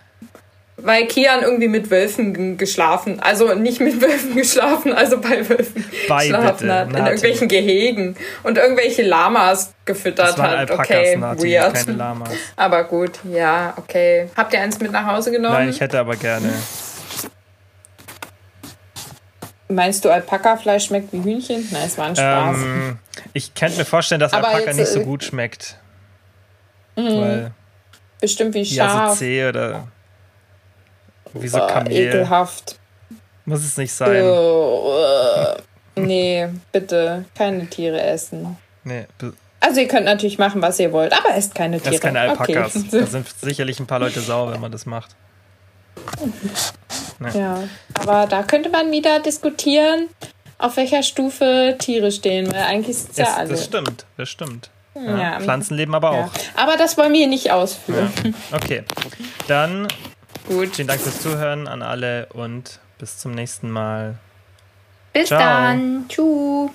weil Kian irgendwie mit Wölfen geschlafen, also nicht mit Wölfen geschlafen, also bei Wölfen bei geschlafen bitte, hat, in irgendwelchen Gehegen und irgendwelche Lamas gefüttert hat. Alpakas, okay, Nati, weird. Keine Lamas. Aber gut, ja, okay. Habt ihr eins mit nach Hause genommen? Nein, ich hätte aber gerne. Meinst du, Alpaka-Fleisch schmeckt wie Hühnchen? Nein, es war ein Spaß. Ähm, ich könnte mir vorstellen, dass aber Alpaka jetzt, nicht so äh, gut schmeckt. Mhm. Bestimmt wie scharf. Ja, so zäh oder wie so Kamel. Ekelhaft. Muss es nicht sein. Uh, nee, bitte. Keine Tiere essen. Nee. Also ihr könnt natürlich machen, was ihr wollt, aber esst keine Tiere. Esst keine Alpakas. Okay. Da sind sicherlich ein paar Leute sauer, wenn man das macht. Nee. Ja, aber da könnte man wieder diskutieren, auf welcher Stufe Tiere stehen, weil eigentlich ist es ja alle. Das stimmt, das stimmt. Ja. Ja. Pflanzen leben aber auch. Ja. Aber das wollen wir nicht ausführen. Okay, dann Gut. Vielen Dank fürs Zuhören an alle und bis zum nächsten Mal. Bis Ciao. dann. Tschüss.